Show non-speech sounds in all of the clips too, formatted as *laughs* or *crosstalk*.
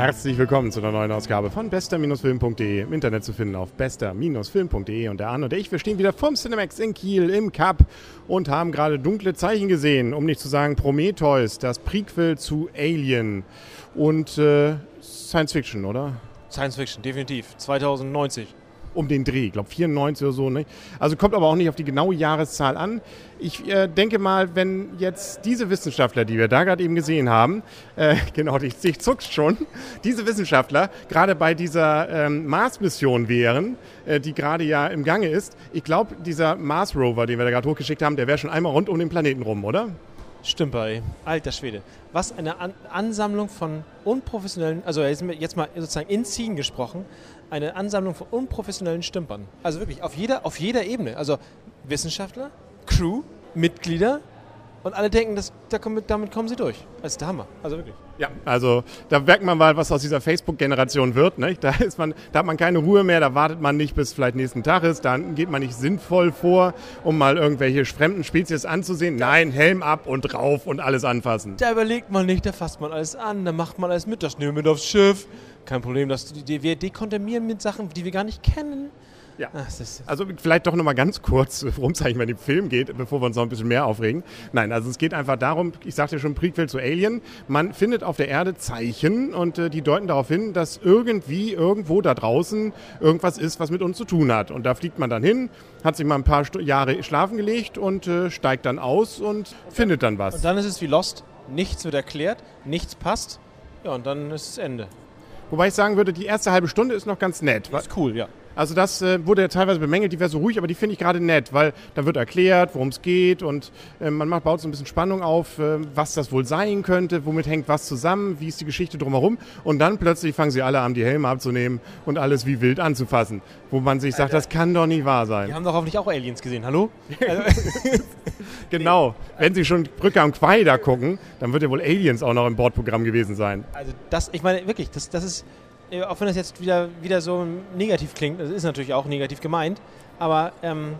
Herzlich willkommen zu einer neuen Ausgabe von bester-film.de. Im Internet zu finden auf bester-film.de. Und der Arne und ich, wir stehen wieder vorm Cinemax in Kiel im Cup und haben gerade dunkle Zeichen gesehen, um nicht zu sagen Prometheus, das Prequel zu Alien. Und äh, Science Fiction, oder? Science Fiction, definitiv. 2090 um den Dreh, ich glaube 94 oder so. Ne? Also kommt aber auch nicht auf die genaue Jahreszahl an. Ich äh, denke mal, wenn jetzt diese Wissenschaftler, die wir da gerade eben gesehen haben, äh, *laughs* genau, ich, ich zuckst schon, diese Wissenschaftler gerade bei dieser ähm, Mars-Mission wären, äh, die gerade ja im Gange ist, ich glaube, dieser Mars-Rover, den wir da gerade hochgeschickt haben, der wäre schon einmal rund um den Planeten rum, oder? Stimmt bei. Alter Schwede. Was eine An Ansammlung von unprofessionellen, also jetzt mal sozusagen in Ziehen gesprochen, eine Ansammlung von unprofessionellen Stümpern. Also wirklich auf jeder, auf jeder Ebene. Also Wissenschaftler, Crew, Mitglieder und alle denken, dass, damit kommen sie durch. Das ist der Hammer. Also wirklich. Ja, also da merkt man mal, was aus dieser Facebook-Generation wird. Nicht? Da, ist man, da hat man keine Ruhe mehr, da wartet man nicht, bis vielleicht nächsten Tag ist. Dann geht man nicht sinnvoll vor, um mal irgendwelche fremden Spezies anzusehen. Nein, Helm ab und drauf und alles anfassen. Da überlegt man nicht, da fasst man alles an, da macht man alles mit, das nehmen wir mit aufs Schiff. Kein Problem, dass wir dekontaminieren mit Sachen, die wir gar nicht kennen. Ja. Ach, also vielleicht doch nochmal ganz kurz, worum es eigentlich bei dem Film geht, bevor wir uns noch ein bisschen mehr aufregen. Nein, also es geht einfach darum, ich sagte ja schon, Prequel zu Alien. Man findet auf der Erde Zeichen und äh, die deuten darauf hin, dass irgendwie irgendwo da draußen irgendwas ist, was mit uns zu tun hat. Und da fliegt man dann hin, hat sich mal ein paar St Jahre schlafen gelegt und äh, steigt dann aus und findet dann was. Und dann ist es wie Lost. Nichts wird erklärt, nichts passt. Ja, und dann ist es Ende. Wobei ich sagen würde, die erste halbe Stunde ist noch ganz nett. Ist cool, ja. Also das äh, wurde ja teilweise bemängelt, die wäre so ruhig, aber die finde ich gerade nett, weil da wird erklärt, worum es geht und äh, man macht, baut so ein bisschen Spannung auf, äh, was das wohl sein könnte, womit hängt was zusammen, wie ist die Geschichte drumherum und dann plötzlich fangen sie alle an, die Helme abzunehmen und alles wie wild anzufassen, wo man sich sagt, Alter. das kann doch nicht wahr sein. Die haben doch hoffentlich auch Aliens gesehen, hallo? *laughs* genau, wenn sie schon Brücke am Quai da gucken, dann wird ja wohl Aliens auch noch im Bordprogramm gewesen sein. Also das, ich meine wirklich, das, das ist auch wenn das jetzt wieder, wieder so negativ klingt, das ist natürlich auch negativ gemeint, aber ähm,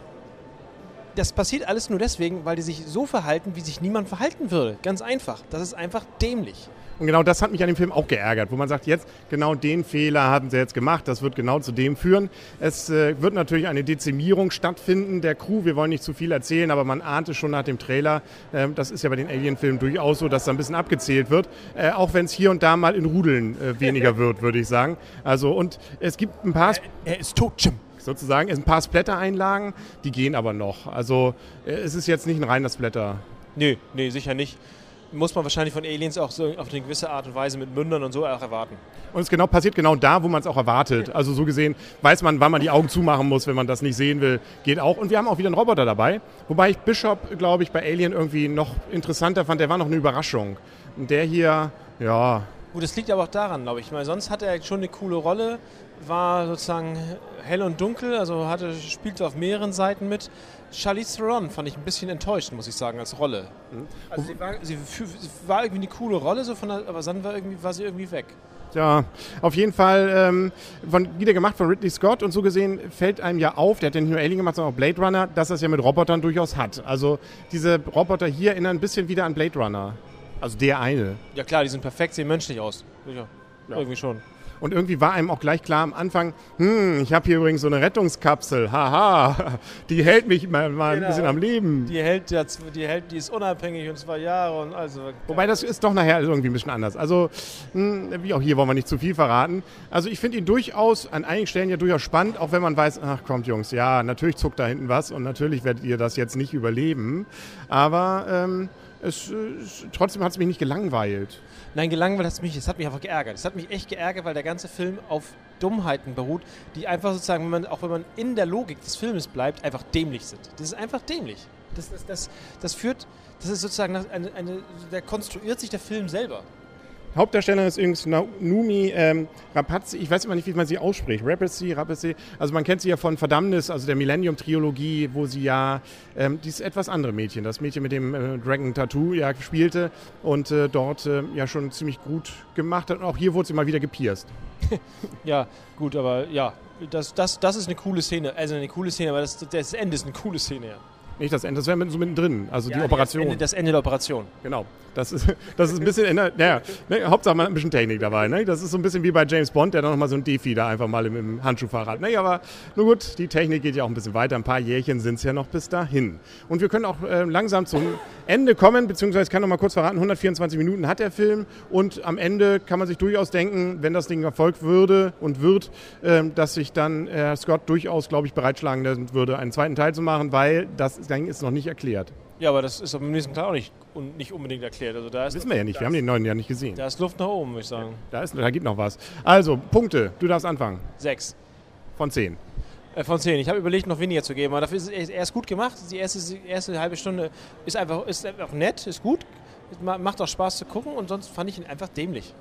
das passiert alles nur deswegen, weil die sich so verhalten, wie sich niemand verhalten würde. Ganz einfach. Das ist einfach dämlich. Und genau das hat mich an dem Film auch geärgert, wo man sagt, jetzt genau den Fehler haben sie jetzt gemacht, das wird genau zu dem führen. Es äh, wird natürlich eine Dezimierung stattfinden der Crew. Wir wollen nicht zu viel erzählen, aber man ahnte schon nach dem Trailer, äh, das ist ja bei den Alien-Filmen durchaus so, dass da ein bisschen abgezählt wird, äh, auch wenn es hier und da mal in Rudeln äh, weniger wird, würde ich sagen. Also und es gibt ein paar... Er, er ist tot, Jim sozusagen. Ein paar Splatter-Einlagen, die gehen aber noch. Also äh, es ist jetzt nicht ein reiner Splatter. Nee, nee, sicher nicht muss man wahrscheinlich von Aliens auch so auf eine gewisse Art und Weise mit Mündern und so auch erwarten. Und es genau, passiert genau da, wo man es auch erwartet. Also so gesehen weiß man, wann man die Augen zumachen muss, wenn man das nicht sehen will. Geht auch. Und wir haben auch wieder einen Roboter dabei. Wobei ich Bishop, glaube ich, bei Alien irgendwie noch interessanter fand. Der war noch eine Überraschung. Und der hier, ja, Gut, das liegt aber auch daran, glaube ich. Weil sonst hat er schon eine coole Rolle, war sozusagen hell und dunkel, also hatte, spielte auf mehreren Seiten mit. Charlize Theron fand ich ein bisschen enttäuscht, muss ich sagen, als Rolle. Mhm. Also sie war, sie war, irgendwie eine coole Rolle, so von der, aber dann war, irgendwie, war sie irgendwie weg. Ja, auf jeden Fall ähm, von, wieder gemacht von Ridley Scott und so gesehen fällt einem ja auf, der hat ja nicht nur Alien gemacht, sondern auch Blade Runner, dass er es ja mit Robotern durchaus hat. Also diese Roboter hier erinnern ein bisschen wieder an Blade Runner. Also der eine. Ja klar, die sind perfekt, sehen menschlich aus. Ja, ja. Irgendwie schon. Und irgendwie war einem auch gleich klar am Anfang, hm, ich habe hier übrigens so eine Rettungskapsel, haha, *laughs* die hält mich mal, mal genau. ein bisschen am Leben. Die hält, ja, die hält, die ist unabhängig und zwei Jahre und also. Wobei das ist doch nachher irgendwie ein bisschen anders. Also, hm, wie auch hier wollen wir nicht zu viel verraten. Also ich finde ihn durchaus an einigen Stellen ja durchaus spannend, auch wenn man weiß, ach kommt Jungs, ja, natürlich zuckt da hinten was und natürlich werdet ihr das jetzt nicht überleben. Aber ähm, es, es, trotzdem hat es mich nicht gelangweilt. Nein, gelangweilt hat es mich, es hat mich einfach geärgert. Es hat mich echt geärgert, weil der ganze Film auf Dummheiten beruht, die einfach sozusagen, wenn man, auch wenn man in der Logik des Filmes bleibt, einfach dämlich sind. Das ist einfach dämlich. Das, das, das, das führt, das ist sozusagen eine, eine, da konstruiert sich der Film selber. Hauptdarstellerin ist übrigens Numi ähm, Rapazzi, ich weiß immer nicht, wie man sie ausspricht. Rapazzi, Rapazzi. Also man kennt sie ja von Verdammnis, also der Millennium-Trilogie, wo sie ja ähm, dieses etwas andere Mädchen, das Mädchen mit dem äh, Dragon Tattoo, ja, spielte und äh, dort äh, ja schon ziemlich gut gemacht hat. Und auch hier wurde sie mal wieder gepierst. *laughs* ja, gut, aber ja, das, das, das ist eine coole Szene. Also eine coole Szene, aber das, das Ende ist eine coole Szene, ja. Nicht das Ende, das wäre so mittendrin, also Ja, die Operation. Das Ende, das Ende der Operation. Genau. Das ist, *laughs* das ist ein bisschen, naja, ne, Hauptsache man hat ein bisschen Technik dabei. Ne? Das ist so ein bisschen wie bei James Bond, der dann nochmal so ein Defi da einfach mal im, im Handschuhfahrrad. hat. Ne, aber nur gut, die Technik geht ja auch ein bisschen weiter. Ein paar Jährchen sind es ja noch bis dahin. Und wir können auch äh, langsam zum Ende kommen, beziehungsweise ich kann noch mal kurz verraten, 124 Minuten hat der Film und am Ende kann man sich durchaus denken, wenn das Ding Erfolg würde und wird, äh, dass sich dann äh, Scott durchaus, glaube ich, bereitschlagen würde, einen zweiten Teil zu machen, weil das Ding ist noch nicht erklärt. Ja, aber das ist im nächsten Teil auch nicht, un- nicht unbedingt erklärt. Also da ist, Wissen wir ja nicht, wir haben den neuen ja nicht gesehen. Da ist Luft nach oben, würde ich sagen. Da, ist, da geht noch was. Also, Punkte. Du darfst anfangen. Sechs. Von 10. Äh, von zehn. Ich habe überlegt, noch weniger zu geben, aber dafür ist er er ist gut gemacht. Die erste, die erste halbe Stunde ist einfach, ist einfach nett, ist gut, ma- macht auch Spaß zu gucken und sonst fand ich ihn einfach dämlich.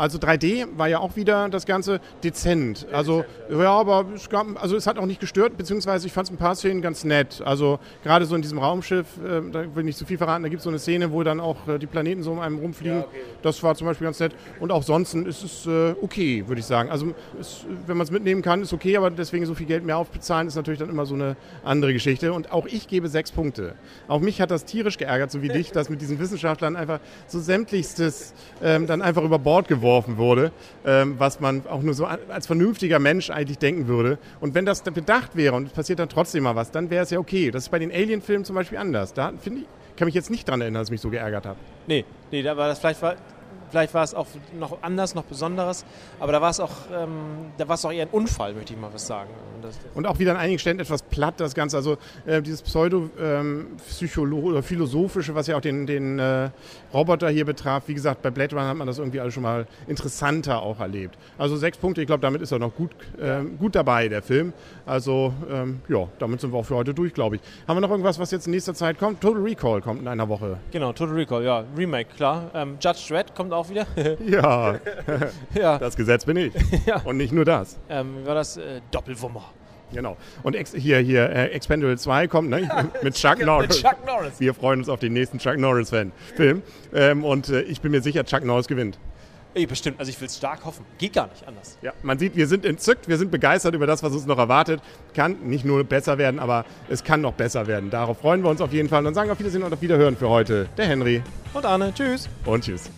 Also 3D war ja auch wieder das Ganze dezent. Also ja, aber es, gab, also es hat auch nicht gestört, beziehungsweise ich fand es ein paar Szenen ganz nett. Also gerade so in diesem Raumschiff, äh, da will ich nicht zu viel verraten, da gibt es so eine Szene, wo dann auch äh, die Planeten so um einem rumfliegen. Das war zum Beispiel ganz nett. Und auch sonst ist es äh, okay, würde ich sagen. Also es, wenn man es mitnehmen kann, ist okay, aber deswegen so viel Geld mehr aufbezahlen, ist natürlich dann immer so eine andere Geschichte. Und auch ich gebe sechs Punkte. Auch mich hat das tierisch geärgert, so wie *laughs* dich, dass mit diesen Wissenschaftlern einfach so sämtlichstes ähm, dann einfach über Bord geworfen wurde, ähm, was man auch nur so als vernünftiger Mensch eigentlich denken würde. Und wenn das bedacht wäre und es passiert dann trotzdem mal was, dann wäre es ja okay. Das ist bei den Alien-Filmen zum Beispiel anders. Da finde ich, kann mich jetzt nicht dran erinnern, dass es mich so geärgert hat. Nee, nee, da war das vielleicht war, vielleicht war es auch noch anders, noch Besonderes, aber da war es auch, ähm, da war es auch eher ein Unfall, möchte ich mal was sagen. Und das, Und auch wieder an einigen Stellen etwas platt, das Ganze. Also äh, dieses Pseudo-Psycholo- oder Philosophische, was ja auch den, den äh, Roboter hier betraf. Wie gesagt, bei Blade Runner hat man das irgendwie alles schon mal interessanter auch erlebt. Also sechs Punkte, ich glaube, damit ist er noch gut, ähm, gut dabei, der Film. Also ähm, ja, damit sind wir auch für heute durch, glaube ich. Haben wir noch irgendwas, was jetzt in nächster Zeit kommt? Total Recall kommt in einer Woche. genau, Total Recall, ja, Remake, klar. Ähm, Judge Dredd kommt auch wieder. *laughs* Ja, ja, das Gesetz bin ich. *laughs* Ja. Und nicht nur das. ähm, wie war das? Äh, Doppelwummer. Genau. Und ex hier, hier, äh, Expendable 2 kommt, ne? *laughs* Mit Chuck Norris. Mit Chuck Norris. Wir freuen uns auf den nächsten Chuck Norris-Fan-Film. Ähm, und äh, ich bin mir sicher, Chuck Norris gewinnt. Ey, bestimmt, also ich will es stark hoffen. Geht gar nicht anders. Ja, man sieht, wir sind entzückt, wir sind begeistert über das, was uns noch erwartet. Kann nicht nur besser werden, aber es kann noch besser werden. Darauf freuen wir uns auf jeden Fall. Und dann sagen wir auf Wiedersehen und auf Wiederhören für heute. Der Henry Und Arne, tschüss. und tschüss.